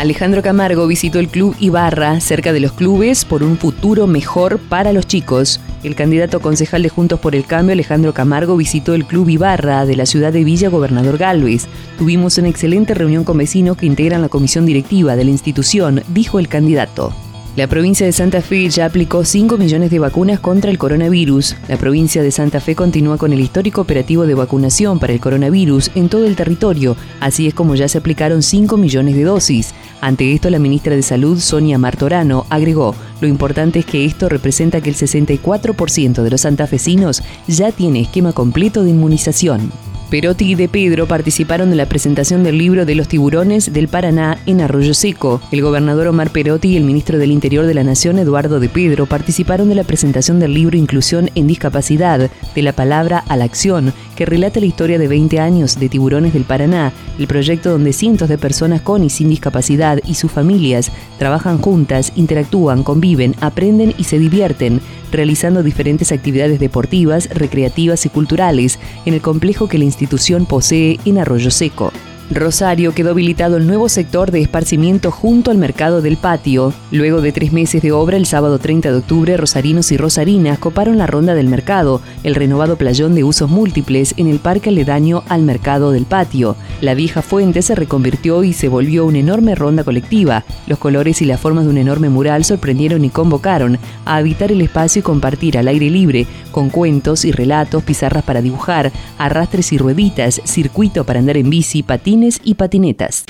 Alejandro Camargo visitó el club Ibarra, cerca de los clubes, por un futuro mejor para los chicos. El candidato concejal de Juntos por el Cambio, Alejandro Camargo, visitó el club Ibarra de la ciudad de Villa Gobernador Galvez. Tuvimos una excelente reunión con vecinos que integran la comisión directiva de la institución, dijo el candidato. La provincia de Santa Fe ya aplicó 5 millones de vacunas contra el coronavirus. La provincia de Santa Fe continúa con el histórico operativo de vacunación para el coronavirus en todo el territorio, así es como ya se aplicaron 5 millones de dosis. Ante esto, la ministra de Salud, Sonia Martorano, agregó, lo importante es que esto representa que el 64% de los santafesinos ya tiene esquema completo de inmunización. Perotti y De Pedro participaron en la presentación del libro de los tiburones del Paraná en Arroyo Seco. El gobernador Omar Perotti y el ministro del Interior de la Nación, Eduardo De Pedro, participaron de la presentación del libro Inclusión en Discapacidad, de la palabra a la acción, que relata la historia de 20 años de Tiburones del Paraná, el proyecto donde cientos de personas con y sin discapacidad y sus familias trabajan juntas, interactúan, conviven, aprenden y se divierten realizando diferentes actividades deportivas, recreativas y culturales en el complejo que la institución posee en Arroyo Seco. Rosario quedó habilitado el nuevo sector de esparcimiento junto al mercado del patio. Luego de tres meses de obra, el sábado 30 de octubre, rosarinos y rosarinas coparon la ronda del mercado, el renovado playón de usos múltiples en el parque aledaño al mercado del patio. La vieja fuente se reconvirtió y se volvió una enorme ronda colectiva. Los colores y las formas de un enorme mural sorprendieron y convocaron a habitar el espacio y compartir al aire libre, con cuentos y relatos, pizarras para dibujar, arrastres y rueditas, circuito para andar en bici, patín y patinetas.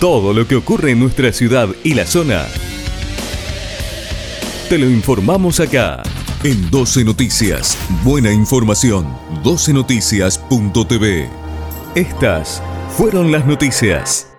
Todo lo que ocurre en nuestra ciudad y la zona, te lo informamos acá. En 12 Noticias, buena información, 12noticias.tv. Estas fueron las noticias.